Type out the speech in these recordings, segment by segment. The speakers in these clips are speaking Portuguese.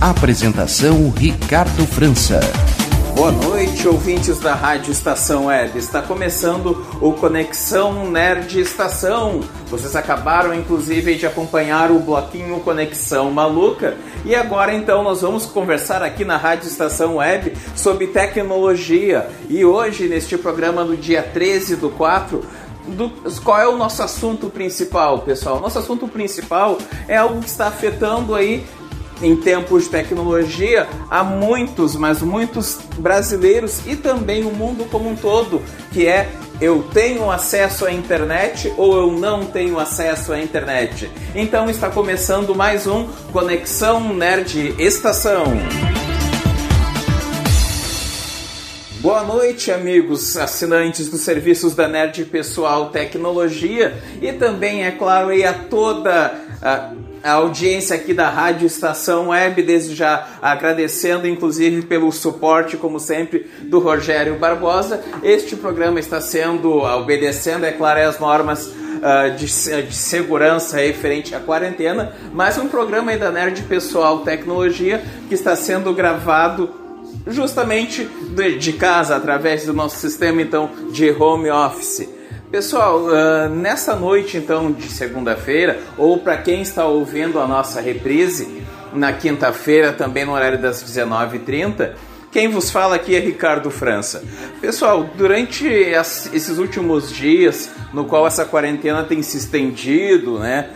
Apresentação Ricardo França. Boa noite, ouvintes da Rádio Estação Web. Está começando o Conexão Nerd Estação. Vocês acabaram, inclusive, de acompanhar o bloquinho Conexão Maluca. E agora, então, nós vamos conversar aqui na Rádio Estação Web sobre tecnologia. E hoje, neste programa, no dia 13 do 4, do, qual é o nosso assunto principal, pessoal? Nosso assunto principal é algo que está afetando aí em tempos de tecnologia, há muitos, mas muitos brasileiros e também o mundo como um todo, que é eu tenho acesso à internet ou eu não tenho acesso à internet. Então está começando mais um Conexão Nerd Estação. Boa noite, amigos assinantes dos serviços da Nerd Pessoal Tecnologia e também, é claro, a toda a a audiência aqui da Rádio Estação Web, desde já agradecendo inclusive pelo suporte, como sempre, do Rogério Barbosa. Este programa está sendo, obedecendo, é claro, as normas uh, de, de, segurança referente à quarentena, mas um programa da Nerd Pessoal Tecnologia que está sendo gravado justamente de, de casa, através do nosso sistema então de home office. Pessoal, uh, nessa noite então de segunda-feira, ou para quem está ouvindo a nossa reprise na quinta-feira, também no horário das 19h30, quem vos fala aqui é Ricardo França. Pessoal, durante esses últimos dias, no qual essa quarentena tem se estendido, né?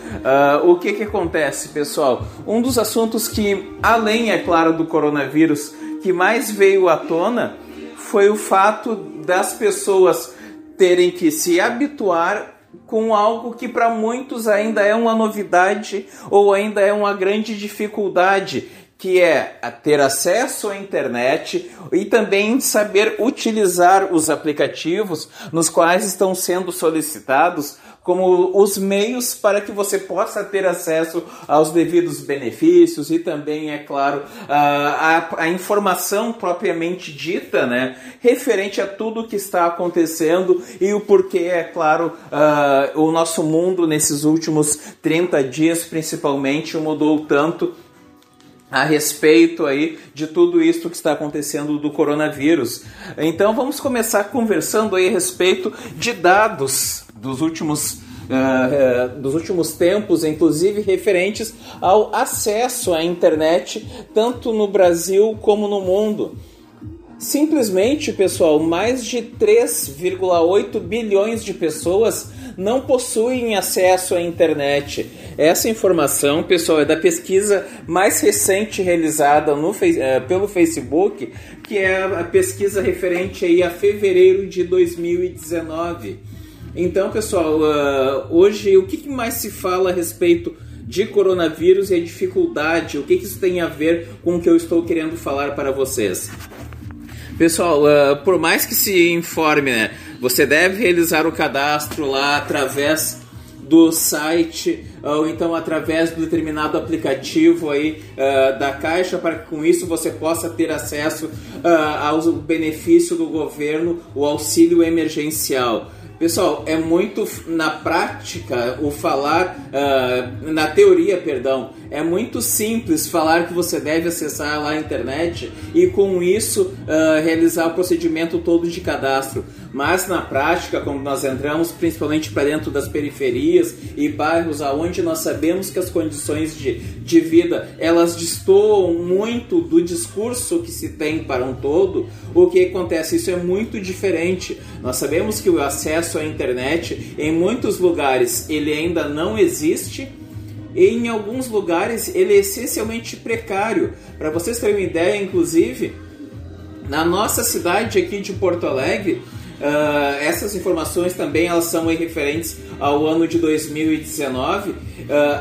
Uh, o que que acontece, pessoal? Um dos assuntos que, além, é claro, do coronavírus, que mais veio à tona foi o fato das pessoas terem que se habituar com algo que para muitos ainda é uma novidade ou ainda é uma grande dificuldade, que é ter acesso à internet e também saber utilizar os aplicativos nos quais estão sendo solicitados como os meios para que você possa ter acesso aos devidos benefícios e também, é claro, a, a, informação propriamente dita, né, referente a tudo que está acontecendo e o porquê, é claro, uh, o nosso mundo nesses últimos 30 dias, principalmente, mudou tanto a respeito aí de tudo isso que está acontecendo do coronavírus. Então vamos começar conversando aí a respeito de dados dos últimos uh, dos últimos tempos, inclusive referentes ao acesso à internet, tanto no Brasil como no mundo. Simplesmente, pessoal, mais de 3,8 bilhões de pessoas não possuem acesso à internet. Essa informação, pessoal, é da pesquisa mais recente realizada no, uh, pelo Facebook, que é a pesquisa referente aí a fevereiro de 2019. Então, pessoal, uh, hoje o que mais se fala a respeito de coronavírus e a dificuldade? O que, que isso tem a ver com o que eu estou querendo falar para vocês? Pessoal, uh, por mais que se informe, né, você deve realizar o cadastro lá através do site ou então através do determinado aplicativo aí uh, da Caixa para que com isso você possa ter acesso uh, ao benefício do governo, o auxílio emergencial. Pessoal, é muito na prática o falar, uh, na teoria, perdão, é muito simples falar que você deve acessar lá a internet e com isso uh, realizar o procedimento todo de cadastro. Mas na prática, quando nós entramos principalmente para dentro das periferias e bairros aonde nós sabemos que as condições de, de vida elas destoam muito do discurso que se tem para um todo, o que acontece? Isso é muito diferente. Nós sabemos que o acesso à internet em muitos lugares ele ainda não existe em alguns lugares ele é essencialmente precário. Para vocês terem uma ideia, inclusive, na nossa cidade aqui de Porto Alegre, uh, essas informações também elas são referentes ao ano de 2019. Uh,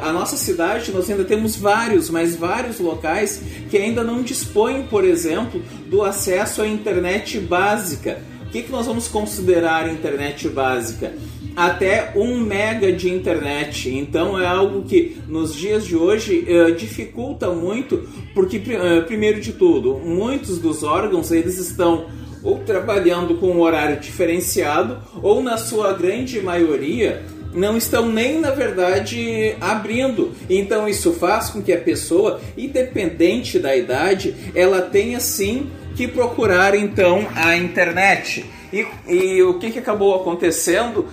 a nossa cidade, nós ainda temos vários, mas vários locais que ainda não dispõem, por exemplo, do acesso à internet básica. O que, que nós vamos considerar internet básica? Até um mega de internet. Então é algo que nos dias de hoje uh, dificulta muito, porque uh, primeiro de tudo, muitos dos órgãos eles estão ou trabalhando com um horário diferenciado, ou na sua grande maioria não estão nem na verdade abrindo. Então isso faz com que a pessoa, independente da idade, ela tenha sim que procurar então a internet. E, e o que, que acabou acontecendo?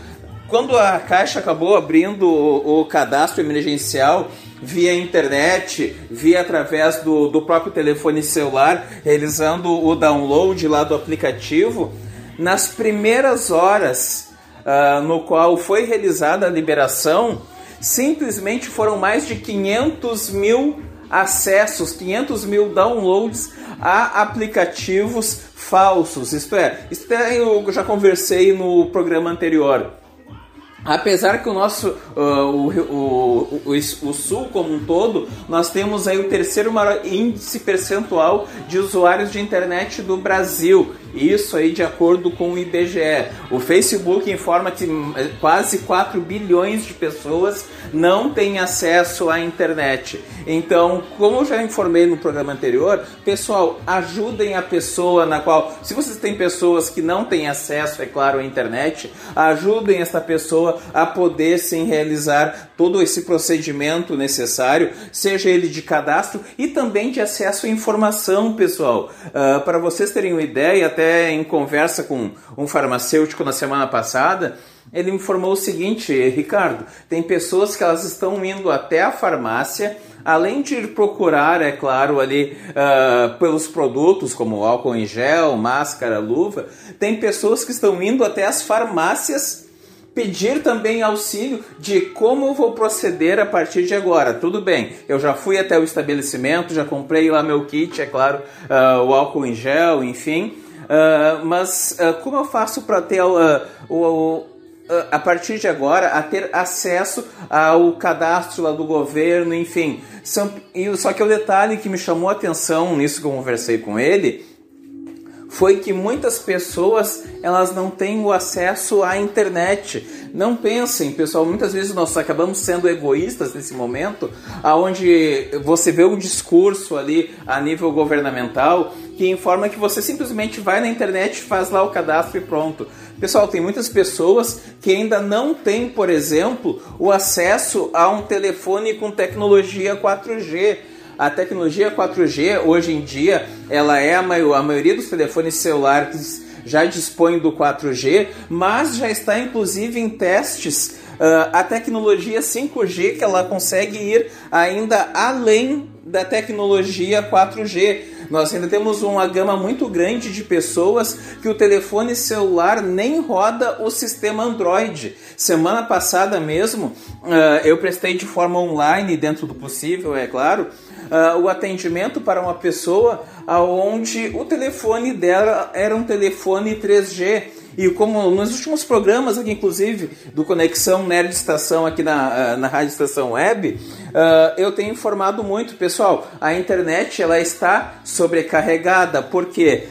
Quando a Caixa acabou abrindo o, o cadastro emergencial via internet, via através do, do próprio telefone celular, realizando o download lá do aplicativo, nas primeiras horas uh, no qual foi realizada a liberação, simplesmente foram mais de 500 mil acessos, 500 mil downloads a aplicativos falsos. Isto é, isto é, eu já conversei no programa anterior. Apesar que o nosso, uh, o, o, o, o, Sul como um todo, nós temos aí o terceiro maior índice percentual de usuários de internet do Brasil. Isso aí de acordo com o IBGE. O Facebook informa que eh, quase 4 bilhões de pessoas não têm acesso à internet. Então, como eu já informei no programa anterior, pessoal, ajudem a pessoa na qual, se vocês têm pessoas que não têm acesso, é claro, à internet, ajudem essa pessoa a poder sim realizar todo esse procedimento necessário, seja ele de cadastro e também de acesso à informação, pessoal. Uh, para vocês terem uma ideia, até em conversa com um farmacêutico na semana passada, ele informou o seguinte, Ricardo, tem pessoas que elas estão indo até a farmácia, além de ir procurar, é claro, ali uh, pelos produtos como álcool em gel, máscara, luva, tem pessoas que estão indo até as farmácias pedir também auxílio de como vou proceder a partir de agora. Tudo bem, eu já fui até o estabelecimento, já comprei lá meu kit, é claro, uh, o álcool em gel, enfim. Uh, mas uh, como eu faço para ter o, a partir de agora a ter acesso ao cadastro lá do governo, enfim. São, só que o detalhe que me chamou a atenção nisso que eu conversei com ele foi que muitas pessoas elas não têm o acesso à internet. Não pensem, pessoal, muitas vezes nós acabamos sendo egoístas nesse momento, aonde você vê um discurso ali a nível governamental que informa que você simplesmente vai na internet, faz lá o cadastro e pronto. Pessoal, tem muitas pessoas que ainda não têm, por exemplo, o acesso a um telefone com tecnologia 4G. A tecnologia 4G, hoje em dia, ela é a, maior, a maioria dos telefones celulares já dispõe do 4G, mas já está inclusive em testes uh, a tecnologia 5G, que ela consegue ir ainda além da tecnologia 4G. Nós ainda temos uma gama muito grande de pessoas que o telefone celular nem roda o sistema Android. Semana passada mesmo, uh, eu prestei de forma online, dentro do possível, é claro, uh, o atendimento para uma pessoa onde o telefone dela era um telefone 3G. E como nos últimos programas aqui, inclusive, do Conexão Nerd Estação aqui na, ah, na Rádio Estação Web, uh, eu tenho informado muito, pessoal, a internet ela está sobrecarregada, porque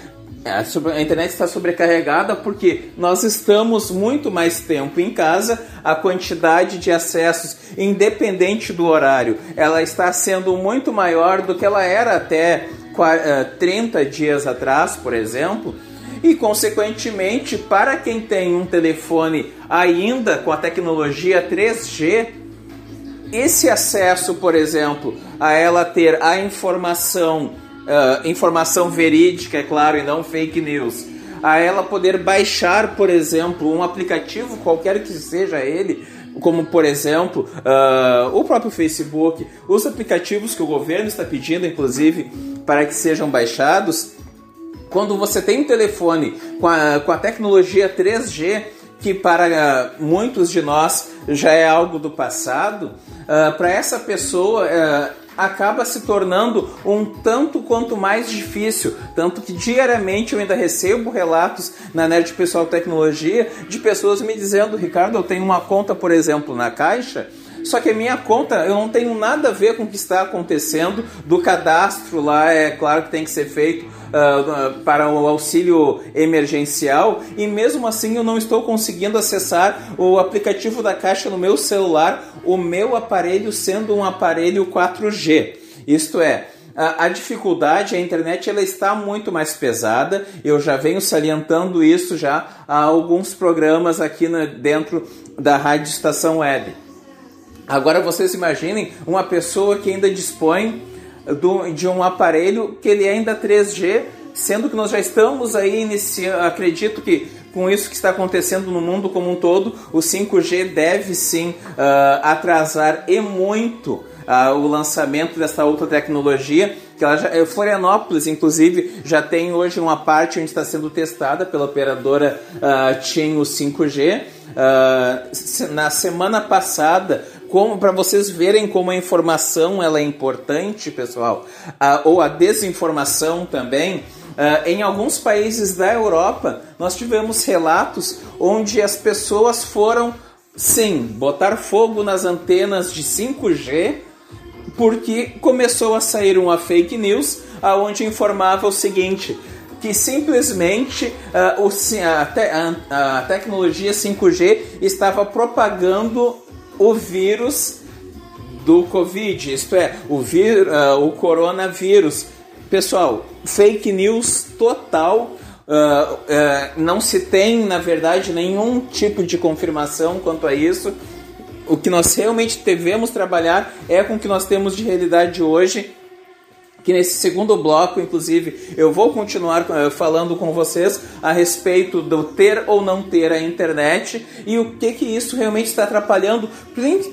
a internet está sobrecarregada porque nós estamos muito mais tempo em casa, a quantidade de acessos, independente do horário, ela está sendo muito maior do que ela era até 30 eh, dias atrás, por exemplo. E, consequentemente, para quem tem um telefone ainda com a tecnologia 3G, esse acesso, por exemplo, a ela ter a informação uh, informação verídica, é claro, e não fake news, a ela poder baixar, por exemplo, um aplicativo qualquer que seja ele, como por exemplo uh, o próprio Facebook, os aplicativos que o governo está pedindo, inclusive, para que sejam baixados. Quando você tem um telefone com a, com a tecnologia 3G, que para uh, muitos de nós já é algo do passado, uh, para essa pessoa uh, acaba se tornando um tanto quanto mais difícil. Tanto que diariamente eu ainda recebo relatos na Nerd Pessoal Tecnologia de pessoas me dizendo: Ricardo, eu tenho uma conta, por exemplo, na Caixa. Só que a minha conta eu não tenho nada a ver com o que está acontecendo do cadastro lá, é claro que tem que ser feito uh, para o auxílio emergencial e mesmo assim eu não estou conseguindo acessar o aplicativo da Caixa no meu celular, o meu aparelho sendo um aparelho 4G. Isto é, a, dificuldade, a internet ela está muito mais pesada. Eu já venho salientando isso já há alguns programas aqui dentro da Rádio Estação Web. Agora vocês imaginem uma pessoa que ainda dispõe do, de um aparelho que ele é ainda 3G, sendo que nós já estamos aí iniciando, acredito que com isso que está acontecendo no mundo como um todo, o 5G deve sim uh, atrasar e muito uh, o lançamento dessa outra tecnologia. Que ela já, Florianópolis, inclusive, já tem hoje uma parte onde está sendo testada pela operadora uh, TIM o 5G. Uh, na semana passada, como para vocês verem como a informação ela é importante, pessoal, uh, ou a desinformação também. Uh, em alguns países da Europa, nós tivemos relatos onde as pessoas foram, sim, botar fogo nas antenas de 5G porque começou a sair uma fake news aonde informava o seguinte que simplesmente uh, o, a, te, a, a, tecnologia 5G estava propagando o vírus do Covid, isto é, o, vir, uh, o coronavírus. Pessoal, fake news total. Uh, não se tem, na verdade, nenhum tipo de confirmação quanto a isso o que nós realmente devemos trabalhar é com o que nós temos de realidade hoje. Que nesse segundo bloco, inclusive, eu vou continuar uh, falando com vocês a respeito do ter ou não ter a internet e o que que isso realmente está atrapalhando,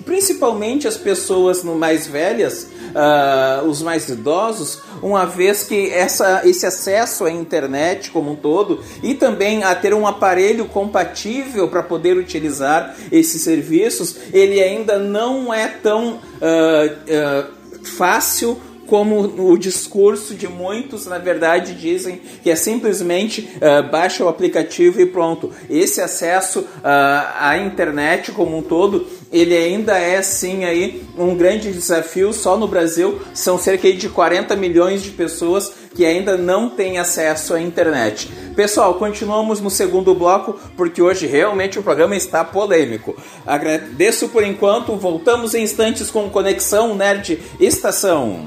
principalmente as pessoas mais velhas, uh, os mais idosos, uma vez que essa, esse acesso à internet como um todo e também a ter um aparelho compatível para poder utilizar esses serviços, ele ainda não é tão uh, uh, fácil como o discurso de muitos, na verdade, dizem que é simplesmente uh, baixa o aplicativo e pronto. Esse acesso uh, à internet como um todo, ele ainda é sim aí um grande desafio. Só no Brasil são cerca de 40 milhões de pessoas que ainda não têm acesso à internet. Pessoal, continuamos no segundo bloco porque hoje realmente o programa está polêmico. Agradeço por enquanto, voltamos em instantes com Conexão Nerd Estação.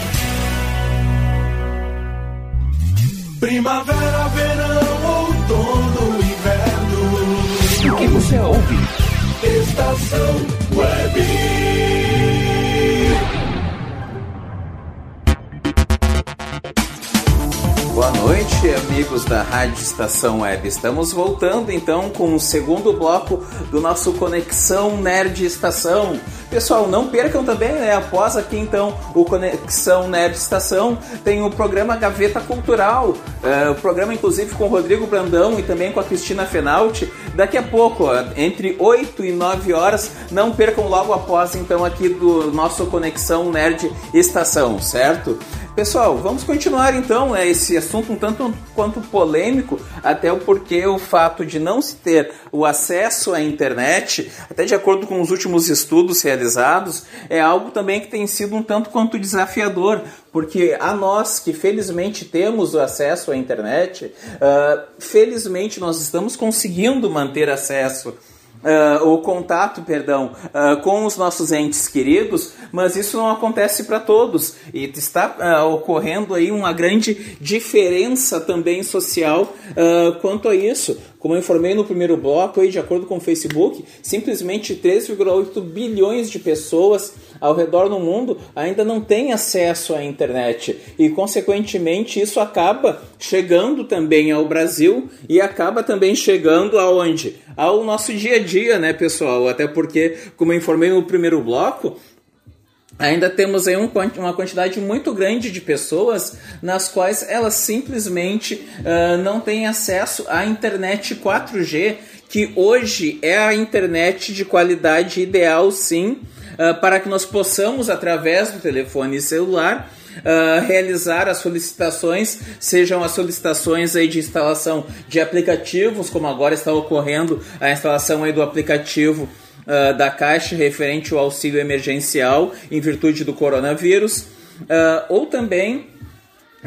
Primavera, verão, outono, inverno. O que você ouve? Estação Web. Boa noite, amigos da Rádio Estação Web. Estamos voltando então com o segundo bloco do nosso Conexão Nerd Estação. Pessoal, não percam também, né? Após aqui então o Conexão Nerd Estação, tem o programa Gaveta Cultural, é, o programa inclusive com o Rodrigo Brandão e também com a Cristina Fenalti. Daqui a pouco, entre 8 e 9 horas, não percam logo após então aqui do nosso Conexão Nerd Estação, certo? Pessoal, vamos continuar então né, esse assunto um tanto quanto polêmico, até porque o fato de não se ter o acesso à internet, até de acordo com os últimos estudos realizados, é algo também que tem sido um tanto quanto desafiador, porque a nós que felizmente temos o acesso à internet, uh, felizmente nós estamos conseguindo manter acesso Uh, o contato, perdão, uh, com os nossos entes queridos, mas isso não acontece para todos e está uh, ocorrendo aí uma grande diferença também social quanto a isso. Como eu informei no primeiro bloco, aí, de acordo com o Facebook, simplesmente 3,8 bilhões de pessoas ao redor do mundo ainda não têm acesso à internet e, consequentemente, isso acaba chegando também ao Brasil e acaba também chegando aonde? Ao nosso dia a dia, né, pessoal? Até porque, como eu informei no primeiro bloco, ainda temos aí um, uma quantidade muito grande de pessoas nas quais elas simplesmente uh, não têm acesso à internet 4G, que hoje é a internet de qualidade ideal, sim, uh, para que nós possamos, através do telefone celular, Uh, realizar as solicitações, sejam as solicitações aí de instalação de aplicativos, como agora está ocorrendo a instalação aí do aplicativo uh, da Caixa referente ao auxílio emergencial em virtude do coronavírus, uh, ou também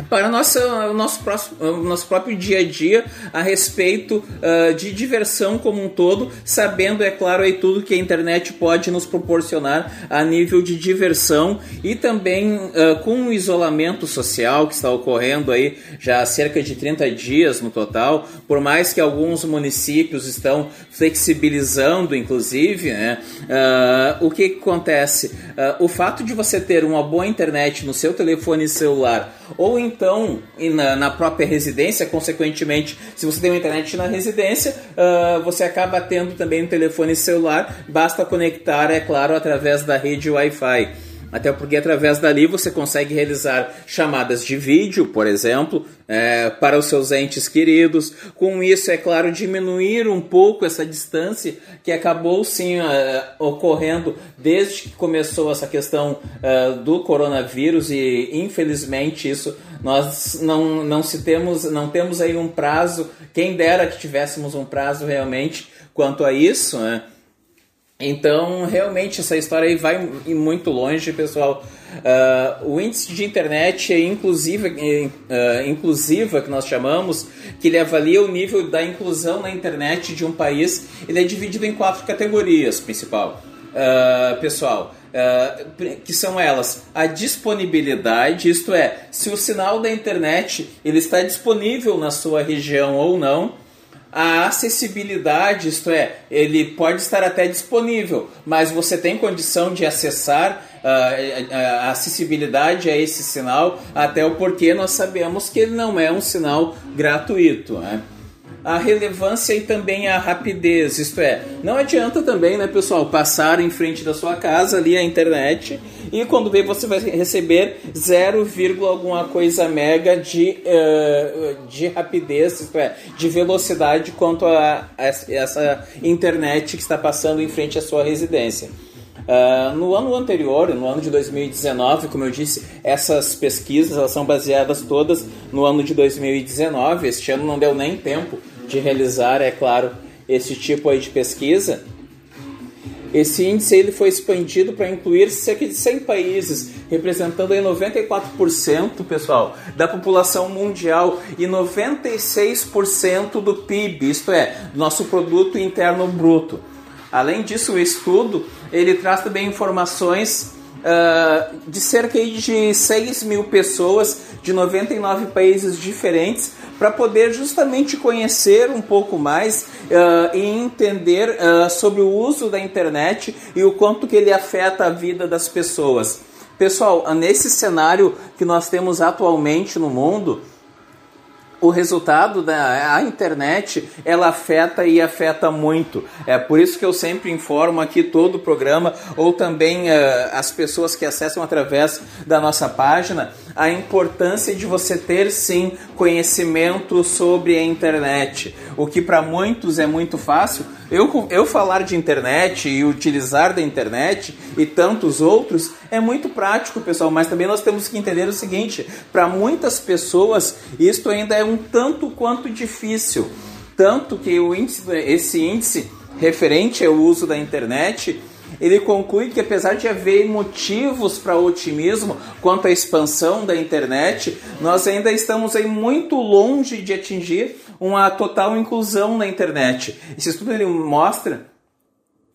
para nossa, o nosso, próximo, o nosso próprio dia a dia a respeito uh, de diversão como um todo, sabendo, é claro, aí tudo que a internet pode nos proporcionar a nível de diversão e também uh, com o isolamento social que está ocorrendo aí já há cerca de 30 dias no total, por mais que alguns municípios estão flexibilizando, inclusive, né, uh, o que, que acontece? o fato de você ter uma boa internet no seu telefone celular ou então na, na, própria residência, consequentemente, se você tem uma internet na residência, uh, você acaba tendo também um telefone celular, basta conectar, é claro, através da rede Wi-Fi. Até porque através dali você consegue realizar chamadas de vídeo, por exemplo, é, para os seus entes queridos. Com isso, é claro, diminuir um pouco essa distância que acabou sim uh, ocorrendo desde que começou essa questão uh, do coronavírus e infelizmente isso Nós não, não se temos, não temos aí um prazo, quem dera que tivéssemos um prazo realmente quanto a isso, né? Então, realmente, essa história aí vai muito longe, pessoal. Uh, o índice de internet inclusiva, uh, inclusiva, que nós chamamos, que ele avalia o nível da inclusão na internet de um país, ele é dividido em quatro categorias, principal, uh, pessoal. Uh, que são elas a disponibilidade, isto é, se o sinal da internet ele está disponível na sua região ou não, a acessibilidade, isto é, ele pode estar até disponível, mas você tem condição de acessar uh, a acessibilidade a esse sinal, até o porquê nós sabemos que ele não é um sinal gratuito. Né? A relevância e também a rapidez. Isto é, não adianta também, né, pessoal, passar em frente da sua casa ali a internet e quando vê você vai receber 0, alguma coisa mega de, uh, de rapidez, isto é, de velocidade quanto a, a essa internet que está passando em frente à sua residência. Uh, no ano anterior, no ano de 2019, como eu disse, essas pesquisas são baseadas todas no ano de 2019. Este ano não deu nem tempo de realizar, é claro, esse tipo aí de pesquisa. Esse índice ele foi expandido para incluir cerca de 100 países, representando aí 94%, pessoal, da população mundial e 96% do PIB, isto é, do nosso produto interno bruto. Além disso, o estudo ele traz também informações uh, de cerca de 6 mil pessoas de 99 países diferentes para poder justamente conhecer um pouco mais uh, e entender uh, sobre o uso da internet e o quanto que ele afeta a vida das pessoas. Pessoal, nesse cenário que nós temos atualmente no mundo, o resultado da a internet ela afeta e afeta muito. É por isso que eu sempre informo aqui todo o programa ou também uh, as pessoas que acessam através da nossa página a importância de você ter sim conhecimento sobre a internet. O que para muitos é muito fácil. Eu, eu falar de internet e utilizar da internet e tantos outros é muito prático, pessoal, mas também nós temos que entender o seguinte: para muitas pessoas isto ainda é um tanto quanto difícil. Tanto que o índice, esse índice referente ao uso da internet ele conclui que apesar de haver motivos para otimismo quanto à expansão da internet, nós ainda estamos aí muito longe de atingir uma total inclusão na internet. Esse estudo ele mostra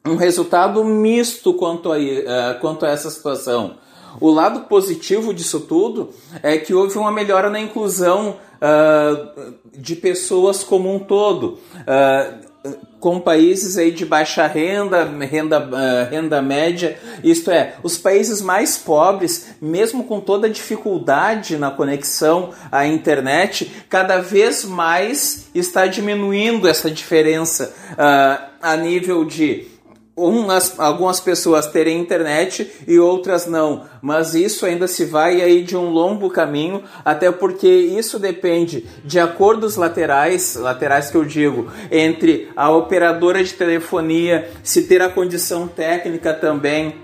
um resultado misto quanto a, uh, quanto a essa situação. O lado positivo disso tudo é que houve uma melhora na inclusão uh, de pessoas como um todo. Uh, com países aí de baixa renda, renda, uh, renda média, isto é, os países mais pobres, mesmo com toda a dificuldade na conexão à internet, cada vez mais está diminuindo essa diferença uh, a nível de umas, algumas pessoas terem internet e outras não, mas isso ainda se vai aí de um longo caminho, até porque isso depende de acordos laterais, laterais que eu digo, entre a operadora de telefonia, se ter a condição técnica também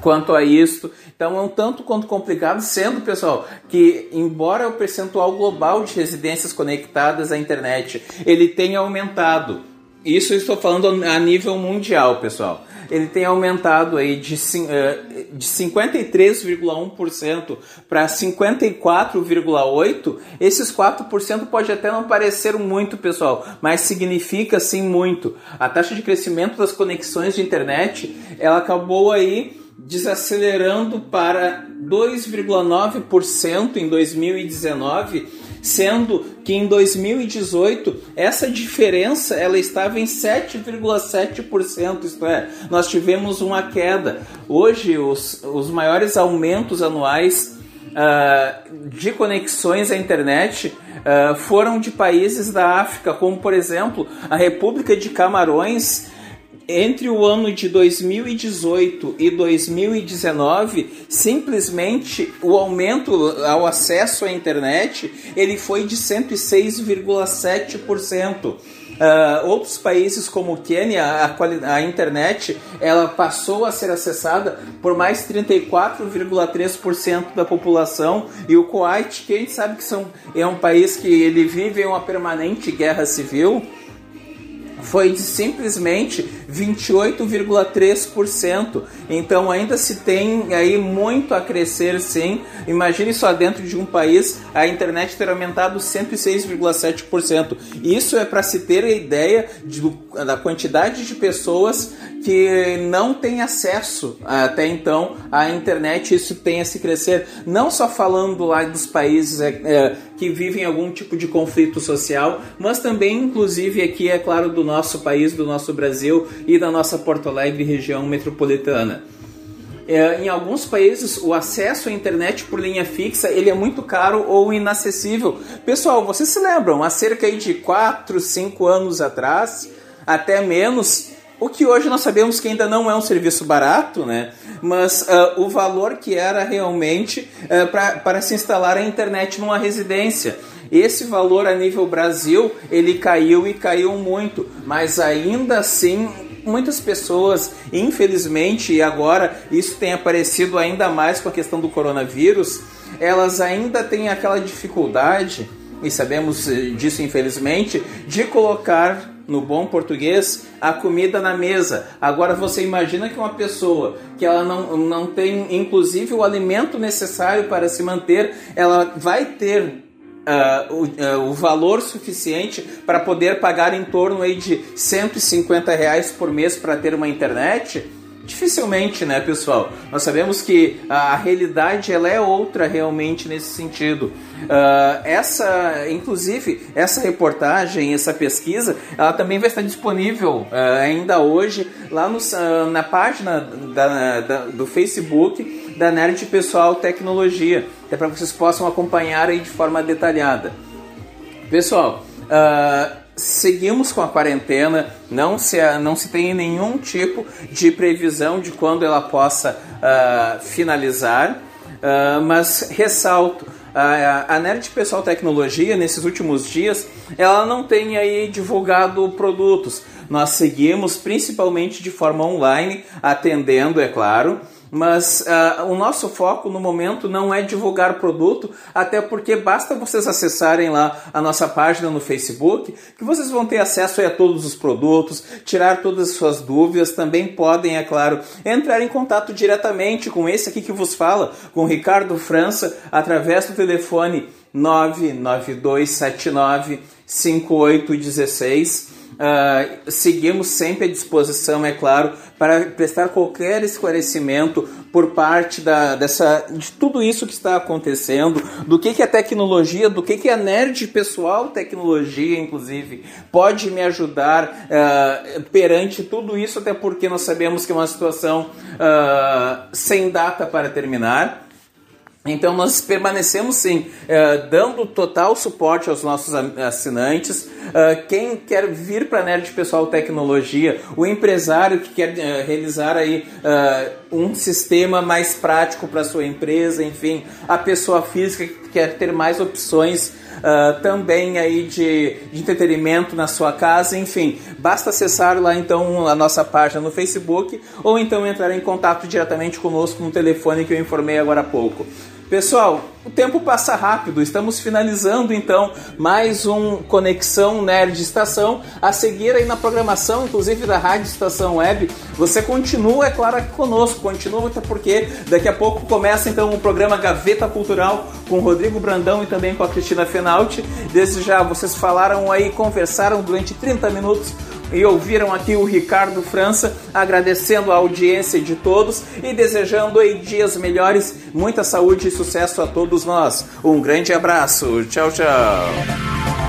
quanto a isso. Então é um tanto quanto complicado, sendo, pessoal, que embora o percentual global de residências conectadas à internet ele tenha aumentado, isso eu estou falando a nível mundial, pessoal. Ele tem aumentado aí de, eh, de 53,1% para 54,8%. Esses 4% pode até não parecer muito, pessoal, mas significa sim muito. A taxa de crescimento das conexões de internet, ela acabou aí desacelerando para 2,9% em 2019 sendo que em 2018 essa diferença ela estava em 7,7%, isto é, nós tivemos uma queda. Hoje os, os maiores aumentos anuais uh, de conexões à internet uh, foram de países da África, como por exemplo a República de Camarões entre o ano de 2018 e 2019, simplesmente o aumento ao acesso à internet ele foi de 106,7%. Uh, outros países como o Quênia, a, a, internet ela passou a ser acessada por mais 34,3% da população e o Kuwait, que a gente sabe que são, é um país que ele vive uma permanente guerra civil, foi de simplesmente 28,3%. Então ainda se tem aí muito a crescer sim. Imagine só dentro de um país a internet ter aumentado 106,7%. Isso é para se ter a ideia de, da quantidade de pessoas que não têm acesso até então à internet. Isso tem a se crescer. Não só falando lá dos países é, é, que vivem algum tipo de conflito social, mas também, inclusive, aqui, é claro, do nosso país, do nosso Brasil e da nossa Porto Alegre região metropolitana. É, em alguns países o acesso à internet por linha fixa ele é muito caro ou inacessível. Pessoal, vocês se lembram, há cerca de 4, 5 anos atrás, até menos, o que hoje nós sabemos que ainda não é um serviço barato, né? mas uh, o valor que era realmente uh, para se instalar a internet numa residência. Esse valor a nível Brasil ele caiu e caiu muito, mas ainda assim muitas pessoas, infelizmente, e agora isso tem aparecido ainda mais com a questão do coronavírus, elas ainda têm aquela dificuldade, e sabemos eh, disso infelizmente, de colocar no bom português, a comida na mesa. Agora você imagina que uma pessoa que ela não, não tem inclusive o alimento necessário para se manter, ela vai ter uh, o, uh, o, valor suficiente para poder pagar em torno aí de 150 reais por mês para ter uma internet? Dificilmente, né, pessoal? Nós sabemos que a realidade ela é outra realmente nesse sentido. Uh, essa, inclusive, essa reportagem, essa pesquisa, ela também vai estar disponível uh, ainda hoje lá no, uh, na página da, da, do Facebook da Nerd Pessoal Tecnologia, até para que vocês possam acompanhar aí de forma detalhada. Pessoal, uh, seguimos com a quarentena, não se, não se tem nenhum tipo de previsão de quando ela possa uh, finalizar, uh, mas ressalto, a, a Nerd Pessoal Tecnologia, nesses últimos dias, ela não tem aí divulgado produtos. Nós seguimos principalmente de forma online, atendendo, é claro, mas uh, o nosso foco no momento não é divulgar produto, até porque basta vocês acessarem lá a nossa página no Facebook, que vocês vão ter acesso a todos os produtos, tirar todas as suas dúvidas, também podem, é claro, entrar em contato diretamente com esse aqui que vos fala, com o Ricardo França, através do telefone 99279 5816 Uh, seguimos sempre à disposição, é claro, para prestar qualquer esclarecimento por parte da, dessa, de tudo isso que está acontecendo, do que, que a tecnologia, do que, que a nerd pessoal tecnologia, inclusive, pode me ajudar uh, perante tudo isso, até porque nós sabemos que é uma situação uh, sem data para terminar. Então nós permanecemos sim uh, dando total suporte aos nossos assinantes. Uh, quem quer vir para a Nerd Pessoal Tecnologia, o empresário que quer uh, realizar aí um sistema mais prático para sua empresa, enfim, a pessoa física que quer ter mais opções Uh, também aí de, de, entretenimento na sua casa, enfim, basta acessar lá então a nossa página no Facebook ou então entrar em contato diretamente conosco no telefone que eu informei agora há pouco. Pessoal, o tempo passa rápido, estamos finalizando então mais um Conexão Nerd Estação. A seguir aí na programação, inclusive da Rádio Estação Web, você continua, é claro, conosco, continua, até porque daqui a pouco começa então o programa Gaveta Cultural com Rodrigo Brandão e também com a Cristina Fenalti. Desde já vocês falaram aí, conversaram durante 30 minutos e ouviram aqui o Ricardo França agradecendo a audiência de todos e desejando aí dias melhores, muita saúde e sucesso a todos nós. Um grande abraço. Tchau, tchau.